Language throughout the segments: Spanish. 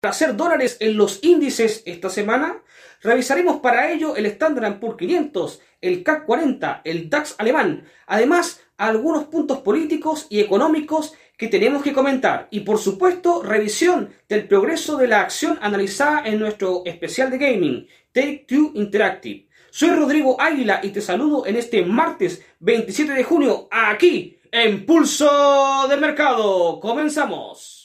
Para hacer dólares en los índices esta semana, revisaremos para ello el Standard Poor's 500, el CAC 40, el DAX alemán, además algunos puntos políticos y económicos que tenemos que comentar y por supuesto revisión del progreso de la acción analizada en nuestro especial de gaming, Take Two Interactive. Soy Rodrigo Águila y te saludo en este martes 27 de junio aquí en Pulso de Mercado. Comenzamos.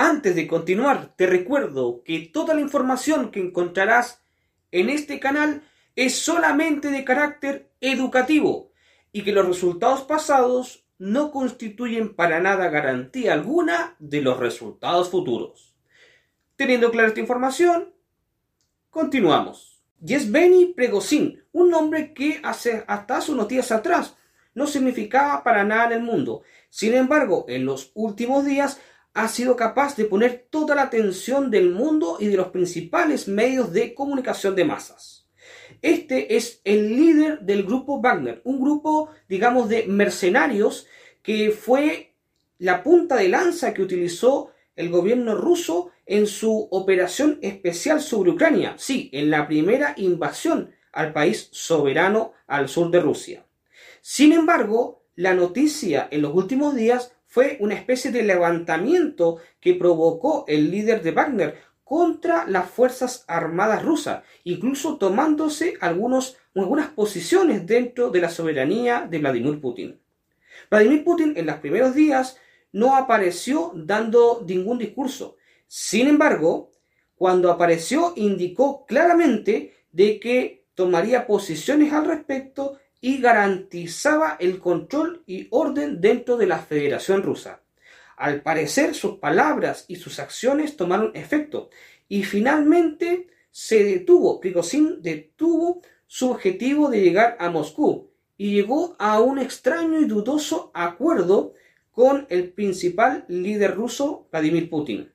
Antes de continuar, te recuerdo que toda la información que encontrarás en este canal es solamente de carácter educativo y que los resultados pasados no constituyen para nada garantía alguna de los resultados futuros. Teniendo clara esta información, continuamos. Yesbeni Pregosín, un nombre que hace, hasta hace unos días atrás no significaba para nada en el mundo. Sin embargo, en los últimos días ha sido capaz de poner toda la atención del mundo y de los principales medios de comunicación de masas. Este es el líder del grupo Wagner, un grupo, digamos, de mercenarios que fue la punta de lanza que utilizó el gobierno ruso en su operación especial sobre Ucrania, sí, en la primera invasión al país soberano al sur de Rusia. Sin embargo, la noticia en los últimos días fue una especie de levantamiento que provocó el líder de Wagner contra las Fuerzas Armadas rusas, incluso tomándose algunos, algunas posiciones dentro de la soberanía de Vladimir Putin. Vladimir Putin en los primeros días no apareció dando ningún discurso. Sin embargo, cuando apareció indicó claramente de que tomaría posiciones al respecto y garantizaba el control y orden dentro de la Federación Rusa. Al parecer sus palabras y sus acciones tomaron efecto y finalmente se detuvo, Prigozhin detuvo su objetivo de llegar a Moscú y llegó a un extraño y dudoso acuerdo con el principal líder ruso, Vladimir Putin,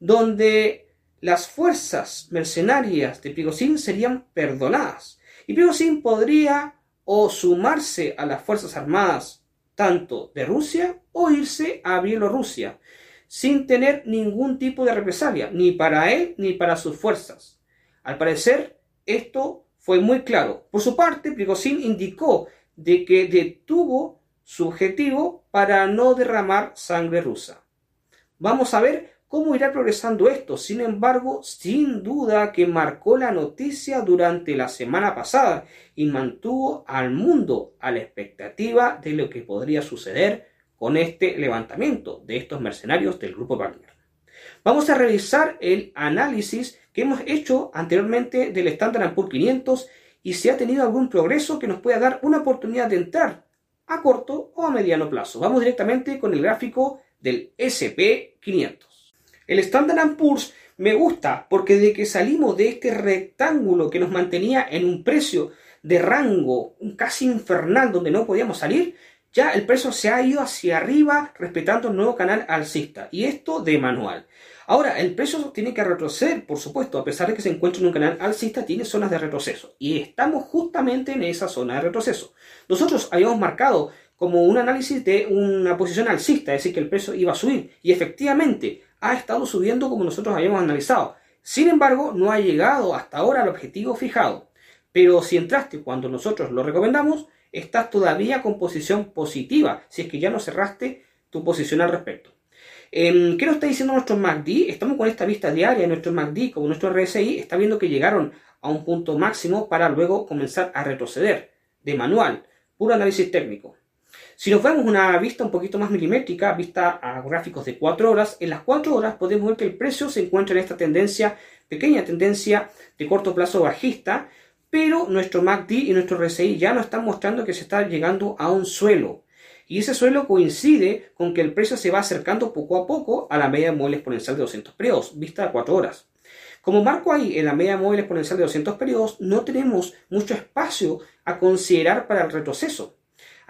donde las fuerzas mercenarias de Prigozhin serían perdonadas y Prigozhin podría o sumarse a las Fuerzas Armadas tanto de Rusia o irse a Bielorrusia sin tener ningún tipo de represalia, ni para él ni para sus fuerzas. Al parecer, esto fue muy claro. Por su parte, Prigozhin indicó de que detuvo su objetivo para no derramar sangre rusa. Vamos a ver cómo irá progresando esto. Sin embargo, sin duda que marcó la noticia durante la semana pasada y mantuvo al mundo a la expectativa de lo que podría suceder con este levantamiento de estos mercenarios del grupo Wagner. Vamos a revisar el análisis que hemos hecho anteriormente del Standard Poor's 500 y si ha tenido algún progreso que nos pueda dar una oportunidad de entrar a corto o a mediano plazo. Vamos directamente con el gráfico del SP500. El Standard Poor's me gusta porque de que salimos de este rectángulo que nos mantenía en un precio de rango casi infernal donde no podíamos salir, ya el precio se ha ido hacia arriba respetando el nuevo canal alcista y esto de manual. Ahora, el precio tiene que retroceder, por supuesto, a pesar de que se encuentra en un canal alcista, tiene zonas de retroceso y estamos justamente en esa zona de retroceso. Nosotros habíamos marcado como un análisis de una posición alcista, es decir, que el precio iba a subir y efectivamente ha estado subiendo como nosotros habíamos analizado. Sin embargo, no ha llegado hasta ahora al objetivo fijado. Pero si entraste cuando nosotros lo recomendamos, estás todavía con posición positiva, si es que ya no cerraste tu posición al respecto. Em, ¿Qué nos está diciendo nuestro MACD? Estamos con esta vista diaria, nuestro MACD como nuestro RSI está viendo que llegaron a un punto máximo para luego comenzar a retroceder de manual, puro análisis técnico. Si nos vemos una vista un poquito más milimétrica, vista a gráficos de 4 horas, en las 4 horas podemos ver que el precio se encuentra en esta tendencia, pequeña tendencia de corto plazo bajista, pero nuestro MACD y nuestro RSI ya nos están mostrando que se está llegando a un suelo. Y ese suelo coincide con que el precio se va acercando poco a poco a la media móvil exponencial de 200 periodos, vista a 4 horas. Como marco ahí en la media móvil exponencial de 200 periodos, no tenemos mucho espacio a considerar para el retroceso.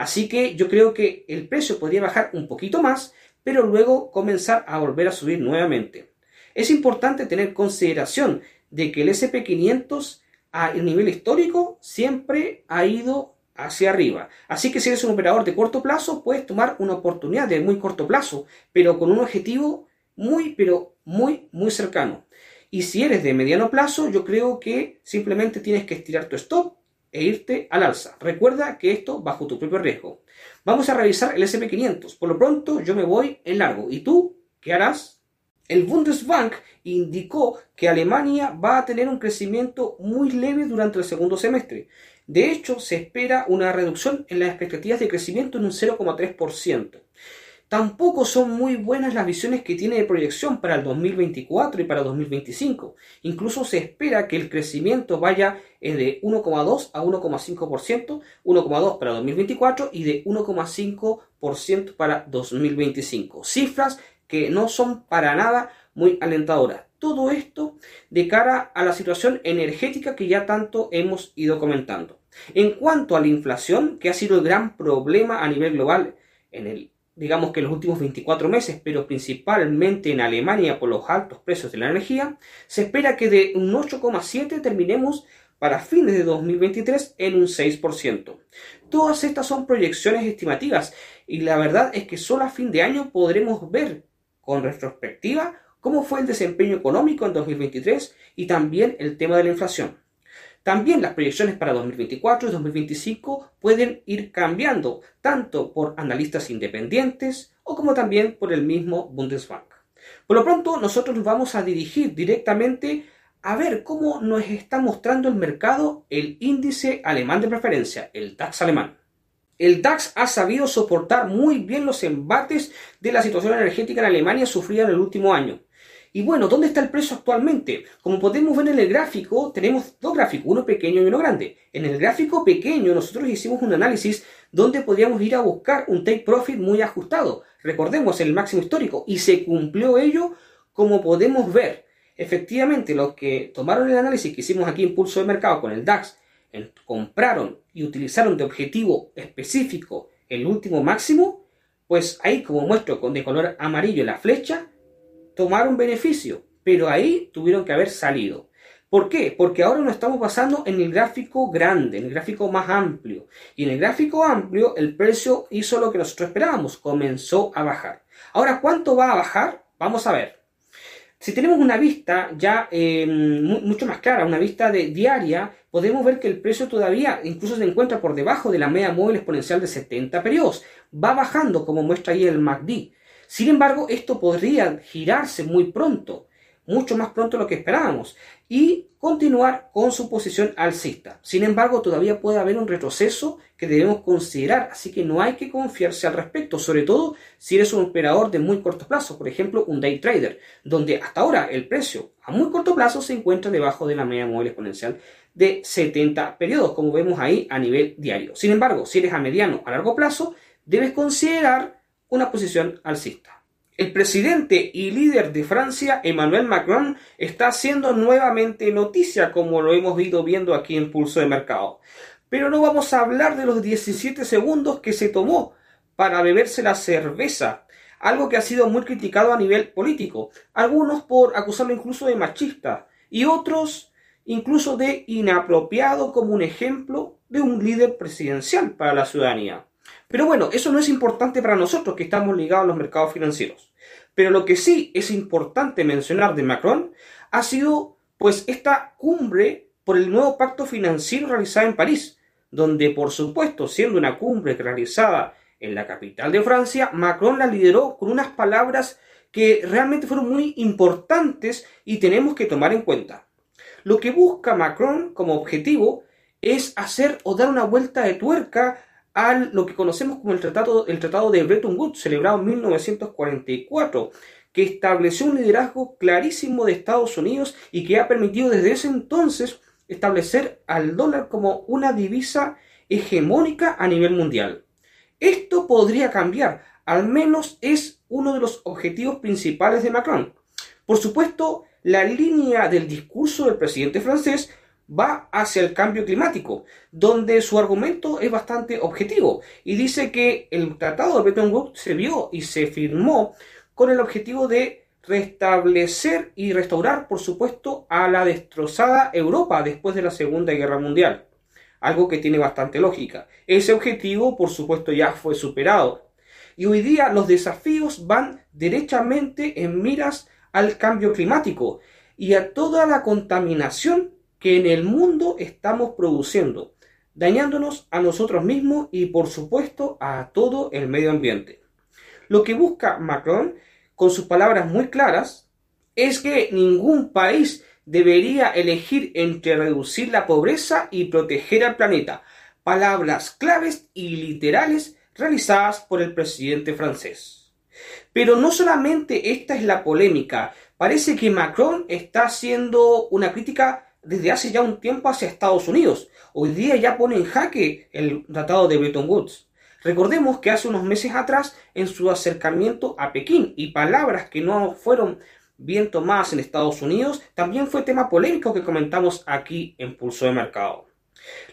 Así que yo creo que el precio podría bajar un poquito más, pero luego comenzar a volver a subir nuevamente. Es importante tener consideración de que el SP500 a nivel histórico siempre ha ido hacia arriba. Así que si eres un operador de corto plazo, puedes tomar una oportunidad de muy corto plazo, pero con un objetivo muy, pero muy, muy cercano. Y si eres de mediano plazo, yo creo que simplemente tienes que estirar tu stop e irte al alza. Recuerda que esto bajo tu propio riesgo. Vamos a revisar el SP500. Por lo pronto yo me voy en largo. ¿Y tú qué harás? El Bundesbank indicó que Alemania va a tener un crecimiento muy leve durante el segundo semestre. De hecho, se espera una reducción en las expectativas de crecimiento en un 0,3%. Tampoco son muy buenas las visiones que tiene de proyección para el 2024 y para 2025. Incluso se espera que el crecimiento vaya de 1,2 a 1,5%, 1,2 para 2024 y de 1,5% para 2025. Cifras que no son para nada muy alentadoras. Todo esto de cara a la situación energética que ya tanto hemos ido comentando. En cuanto a la inflación, que ha sido el gran problema a nivel global en el digamos que en los últimos 24 meses, pero principalmente en Alemania por los altos precios de la energía, se espera que de un 8,7 terminemos para fines de 2023 en un 6%. Todas estas son proyecciones estimativas y la verdad es que solo a fin de año podremos ver con retrospectiva cómo fue el desempeño económico en 2023 y también el tema de la inflación. También las proyecciones para 2024 y 2025 pueden ir cambiando, tanto por analistas independientes o como también por el mismo Bundesbank. Por lo pronto, nosotros nos vamos a dirigir directamente a ver cómo nos está mostrando el mercado el índice alemán de preferencia, el DAX alemán. El DAX ha sabido soportar muy bien los embates de la situación energética en Alemania sufrida en el último año. Y bueno, ¿dónde está el precio actualmente? Como podemos ver en el gráfico, tenemos dos gráficos, uno pequeño y uno grande. En el gráfico pequeño nosotros hicimos un análisis donde podríamos ir a buscar un take profit muy ajustado. Recordemos el máximo histórico y se cumplió ello como podemos ver. Efectivamente, los que tomaron el análisis que hicimos aquí en Pulso de Mercado con el DAX, compraron y utilizaron de objetivo específico el último máximo, pues ahí como muestro con de color amarillo la flecha, tomaron beneficio, pero ahí tuvieron que haber salido. ¿Por qué? Porque ahora nos estamos basando en el gráfico grande, en el gráfico más amplio. Y en el gráfico amplio el precio hizo lo que nosotros esperábamos, comenzó a bajar. Ahora, ¿cuánto va a bajar? Vamos a ver. Si tenemos una vista ya eh, mucho más clara, una vista de diaria, podemos ver que el precio todavía incluso se encuentra por debajo de la media móvil exponencial de 70 periodos. Va bajando, como muestra ahí el MACD. Sin embargo, esto podría girarse muy pronto, mucho más pronto de lo que esperábamos, y continuar con su posición alcista. Sin embargo, todavía puede haber un retroceso que debemos considerar, así que no hay que confiarse al respecto, sobre todo si eres un operador de muy corto plazo, por ejemplo, un day trader, donde hasta ahora el precio a muy corto plazo se encuentra debajo de la media móvil exponencial de 70 periodos, como vemos ahí a nivel diario. Sin embargo, si eres a mediano a largo plazo, debes considerar una posición alcista. El presidente y líder de Francia, Emmanuel Macron, está haciendo nuevamente noticia, como lo hemos ido viendo aquí en Pulso de Mercado. Pero no vamos a hablar de los 17 segundos que se tomó para beberse la cerveza, algo que ha sido muy criticado a nivel político, algunos por acusarlo incluso de machista y otros incluso de inapropiado como un ejemplo de un líder presidencial para la ciudadanía. Pero bueno, eso no es importante para nosotros que estamos ligados a los mercados financieros. Pero lo que sí es importante mencionar de Macron ha sido pues esta cumbre por el nuevo pacto financiero realizado en París, donde por supuesto siendo una cumbre realizada en la capital de Francia, Macron la lideró con unas palabras que realmente fueron muy importantes y tenemos que tomar en cuenta. Lo que busca Macron como objetivo es hacer o dar una vuelta de tuerca a lo que conocemos como el Tratado, el tratado de Bretton Woods, celebrado en 1944, que estableció un liderazgo clarísimo de Estados Unidos y que ha permitido desde ese entonces establecer al dólar como una divisa hegemónica a nivel mundial. Esto podría cambiar, al menos es uno de los objetivos principales de Macron. Por supuesto, la línea del discurso del presidente francés va hacia el cambio climático, donde su argumento es bastante objetivo y dice que el Tratado de Bretton se vio y se firmó con el objetivo de restablecer y restaurar, por supuesto, a la destrozada Europa después de la Segunda Guerra Mundial. Algo que tiene bastante lógica. Ese objetivo, por supuesto, ya fue superado. Y hoy día los desafíos van derechamente en miras al cambio climático y a toda la contaminación que en el mundo estamos produciendo, dañándonos a nosotros mismos y por supuesto a todo el medio ambiente. Lo que busca Macron, con sus palabras muy claras, es que ningún país debería elegir entre reducir la pobreza y proteger al planeta. Palabras claves y literales realizadas por el presidente francés. Pero no solamente esta es la polémica, parece que Macron está haciendo una crítica desde hace ya un tiempo hacia Estados Unidos. Hoy día ya pone en jaque el tratado de Bretton Woods. Recordemos que hace unos meses atrás, en su acercamiento a Pekín y palabras que no fueron bien tomadas en Estados Unidos, también fue tema polémico que comentamos aquí en Pulso de Mercado.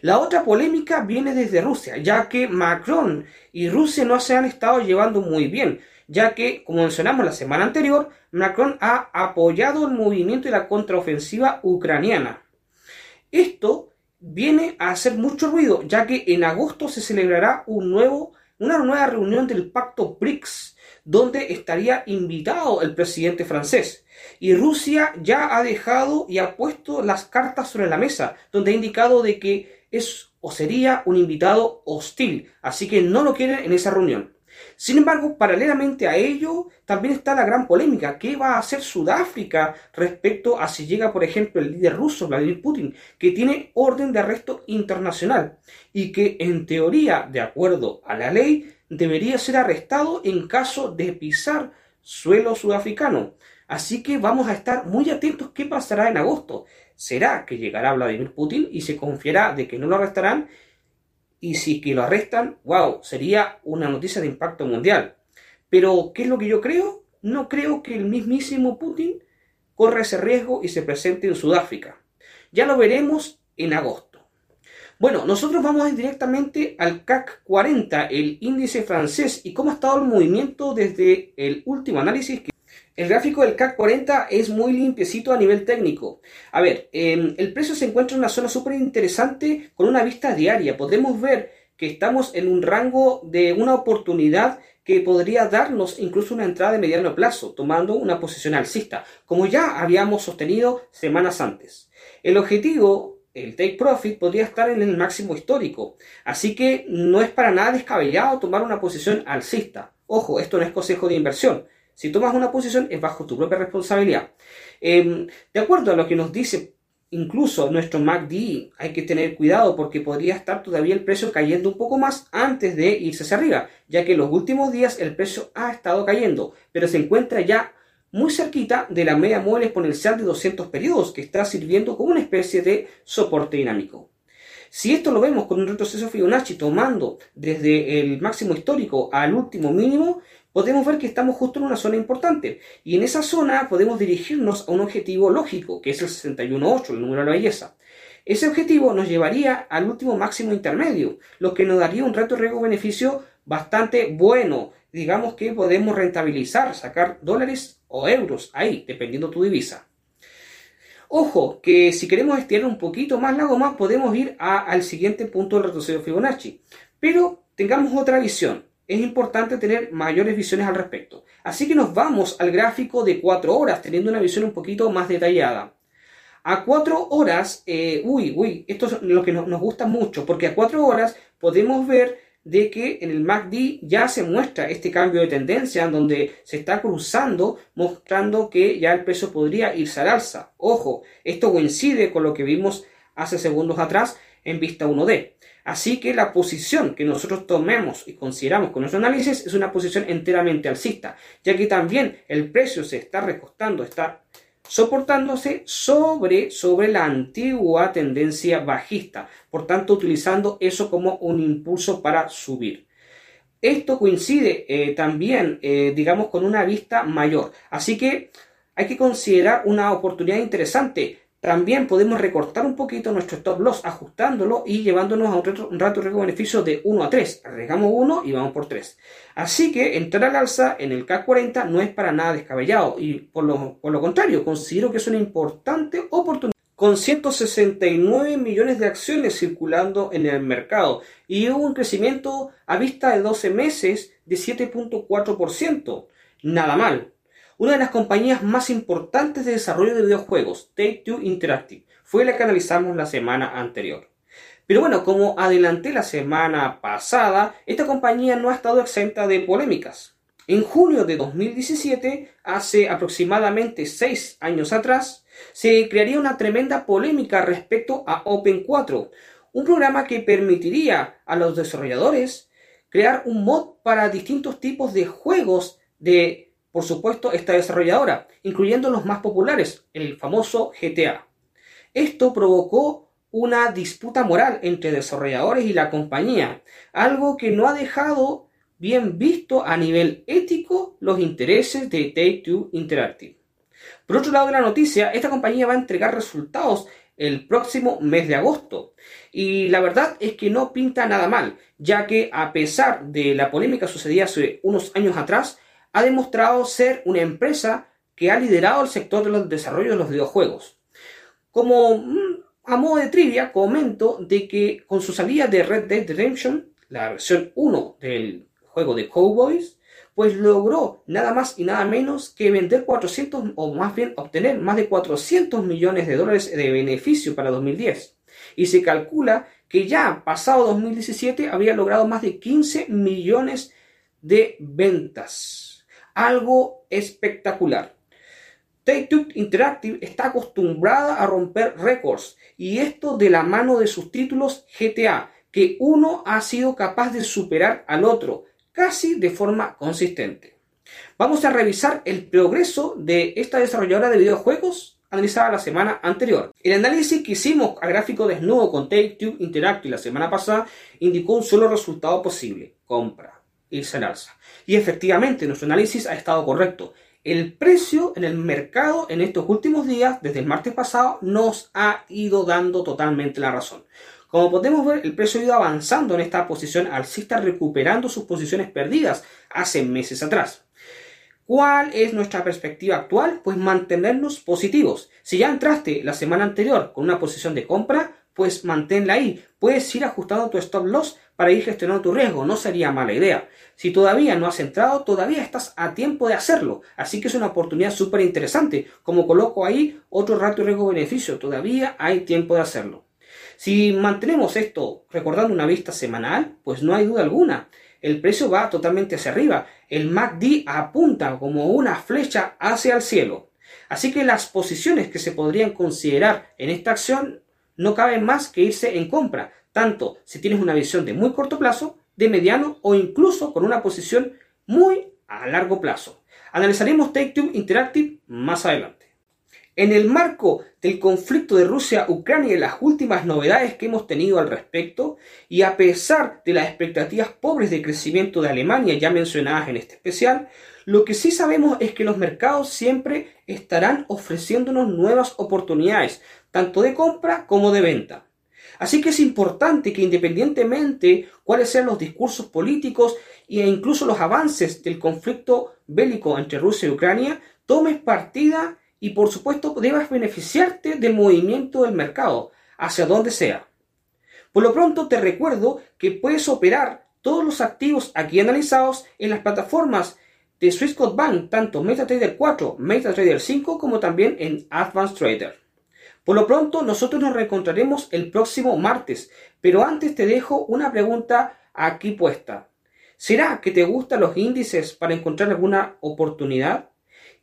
La otra polémica viene desde Rusia, ya que Macron y Rusia no se han estado llevando muy bien, ya que, como mencionamos la semana anterior, Macron ha apoyado el movimiento y la contraofensiva ucraniana. Esto viene a hacer mucho ruido, ya que en agosto se celebrará un nuevo, una nueva reunión del pacto BRICS, donde estaría invitado el presidente francés. Y Rusia ya ha dejado y ha puesto las cartas sobre la mesa, donde ha indicado de que es o sería un invitado hostil, así que no lo quieren en esa reunión. Sin embargo, paralelamente a ello, también está la gran polémica. ¿Qué va a hacer Sudáfrica respecto a si llega, por ejemplo, el líder ruso, Vladimir Putin, que tiene orden de arresto internacional y que, en teoría, de acuerdo a la ley, debería ser arrestado en caso de pisar suelo sudafricano? Así que vamos a estar muy atentos qué pasará en agosto. ¿Será que llegará Vladimir Putin y se confiará de que no lo arrestarán? Y si que lo arrestan, wow, sería una noticia de impacto mundial. Pero, ¿qué es lo que yo creo? No creo que el mismísimo Putin corra ese riesgo y se presente en Sudáfrica. Ya lo veremos en agosto. Bueno, nosotros vamos a ir directamente al CAC 40, el índice francés, y cómo ha estado el movimiento desde el último análisis que el gráfico del CAC 40 es muy limpiecito a nivel técnico. A ver, em, el precio se encuentra en una zona súper interesante con una vista diaria. Podemos ver que estamos en un rango de una oportunidad que podría darnos incluso una entrada de mediano plazo, tomando una posición alcista, como ya habíamos sostenido semanas antes. El objetivo, el take profit, podría estar en el máximo histórico, así que no es para nada descabellado tomar una posición alcista. Ojo, esto no es consejo de inversión. Si tomas una posición es bajo tu propia responsabilidad. Em, de acuerdo a lo que nos dice incluso nuestro MACD, hay que tener cuidado porque podría estar todavía el precio cayendo un poco más antes de irse hacia arriba, ya que en los últimos días el precio ha estado cayendo, pero se encuentra ya muy cerquita de la media móvil exponencial de 200 periodos, que está sirviendo como una especie de soporte dinámico. Si esto lo vemos con un retroceso Fibonacci tomando desde el máximo histórico al último mínimo, podemos ver que estamos justo en una zona importante. Y en esa zona podemos dirigirnos a un objetivo lógico, que es el 61.8, el número de la belleza. Ese objetivo nos llevaría al último máximo intermedio, lo que nos daría un reto riesgo-beneficio bastante bueno. Digamos que podemos rentabilizar, sacar dólares o euros ahí, dependiendo tu divisa. Ojo, que si queremos estirar un poquito más la goma, podemos ir al siguiente punto del retroceso Fibonacci. Pero tengamos otra visión es importante tener mayores visiones al respecto. Así que nos vamos al gráfico de 4 horas, teniendo una visión un poquito más detallada. A 4 horas, eh, uy, uy, esto es lo que nos, nos gusta mucho, porque a 4 horas podemos ver de que en el MACD ya se muestra este cambio de tendencia en donde se está cruzando mostrando que ya el precio podría irse al alza. Ojo, esto coincide con lo que vimos hace segundos atrás en vista 1D. Así que la posición que nosotros tomemos y consideramos con nuestro análisis es una posición enteramente alcista, ya que también el precio se está recostando, está soportándose sobre, sobre la antigua tendencia bajista, por tanto utilizando eso como un impulso para subir. Esto coincide eh, también, eh, digamos, con una vista mayor. Así que hay que considerar una oportunidad interesante también podemos recortar un poquito nuestro stop loss ajustándolo y llevándonos a un rato de beneficio de 1 a 3. Arriesgamos 1 y vamos por 3. Así que entrar al alza en el K40 no es para nada descabellado y por lo, por lo contrario considero que es una importante oportunidad con 169 millones de acciones circulando en el mercado y un crecimiento a vista de 12 meses de 7.4%. Nada mal, una de las compañías más importantes de desarrollo de videojuegos, Take-Two Interactive, fue la que analizamos la semana anterior. Pero bueno, como adelanté la semana pasada, esta compañía no ha estado exenta de polémicas. En junio de 2017, hace aproximadamente 6 años atrás, se crearía una tremenda polémica respecto a Open 4, un programa que permitiría a los desarrolladores crear un mod para distintos tipos de juegos de por supuesto, esta desarrolladora, incluyendo los más populares, el famoso GTA. Esto provocó una disputa moral entre desarrolladores y la compañía, algo que no ha dejado bien visto a nivel ético los intereses de Take-Two Interactive. Por otro lado de la noticia, esta compañía va a entregar resultados el próximo mes de agosto. Y la verdad es que no pinta nada mal, ya que a pesar de la polémica sucedida hace unos años atrás, ha demostrado ser una empresa que ha liderado el sector de los desarrollos de los videojuegos. Como mm, a modo de trivia, comento de que con su salida de Red Dead Redemption, la versión 1 del juego de Cowboys, pues logró nada más y nada menos que vender 400 o más bien obtener más de 400 millones de dólares de beneficio para 2010. Y se calcula que ya pasado 2017 había logrado más de 15 millones de ventas algo espectacular. Take-Two Interactive está acostumbrada a romper récords y esto de la mano de sus títulos GTA, que uno ha sido capaz de superar al otro, casi de forma consistente. Vamos a revisar el progreso de esta desarrolladora de videojuegos analizada la semana anterior. El análisis que hicimos a gráfico desnudo con Take-Two Interactive la semana pasada indicó un solo resultado posible, compra irse al alza. Y efectivamente, nuestro análisis ha estado correcto. El precio en el mercado en estos últimos días, desde el martes pasado, nos ha ido dando totalmente la razón. Como podemos ver, el precio ha ido avanzando en esta posición alcista, recuperando sus posiciones perdidas hace meses atrás. ¿Cuál es nuestra perspectiva actual? Pues mantenernos positivos. Si ya entraste la semana anterior con una posición de compra, pues manténla ahí. Puedes ir ajustando tu stop loss para ir gestionando tu riesgo, no sería mala idea. Si todavía no has entrado, todavía estás a tiempo de hacerlo, así que es una oportunidad súper interesante. Como coloco ahí otro rato riesgo-beneficio, todavía hay tiempo de hacerlo. Si mantenemos esto recordando una vista semanal, pues no hay duda alguna. El precio va totalmente hacia arriba. El MACD apunta como una flecha hacia el cielo. Así que las posiciones que se podrían considerar en esta acción no cabe más que irse en compra, tanto si tienes una visión de muy corto plazo, de mediano o incluso con una posición muy a largo plazo. Analizaremos Take-Two Interactive más adelante. En el marco del conflicto de Rusia-Ucrania y las últimas novedades que hemos tenido al respecto, y a pesar de las expectativas pobres de crecimiento de Alemania ya mencionadas en este especial, lo que sí sabemos es que los mercados siempre estarán ofreciéndonos nuevas oportunidades, tanto de compra como de venta. Así que es importante que independientemente cuáles sean los discursos políticos e incluso los avances del conflicto bélico entre Rusia y Ucrania, tomes partida y por supuesto debas beneficiarte del movimiento del mercado, hacia donde sea. Por lo pronto te recuerdo que puedes operar todos los activos aquí analizados en las plataformas de Swissquote Bank, tanto MetaTrader 4, MetaTrader 5 como también en Advanced Trader. Por lo pronto, nosotros nos reencontraremos el próximo martes, pero antes te dejo una pregunta aquí puesta. ¿Será que te gustan los índices para encontrar alguna oportunidad?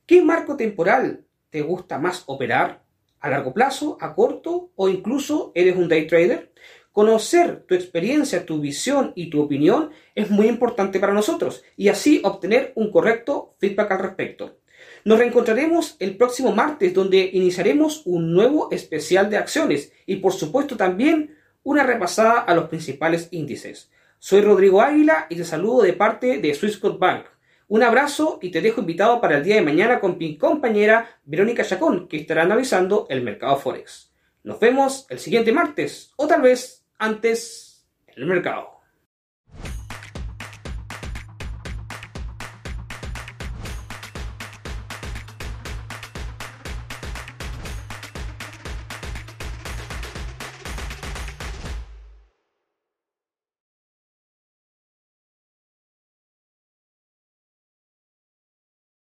¿Qué marco temporal te gusta más operar? ¿A largo plazo, a corto o incluso eres un day trader? Conocer tu experiencia, tu visión y tu opinión es muy importante para nosotros y así obtener un correcto feedback al respecto. Nos reencontraremos el próximo martes donde iniciaremos un nuevo especial de acciones y por supuesto también una repasada a los principales índices. Soy Rodrigo Águila y te saludo de parte de Swissquote Bank. Un abrazo y te dejo invitado para el día de mañana con mi compañera Verónica Chacón, que estará analizando el mercado Forex. Nos vemos el siguiente martes, o tal vez antes en el mercado.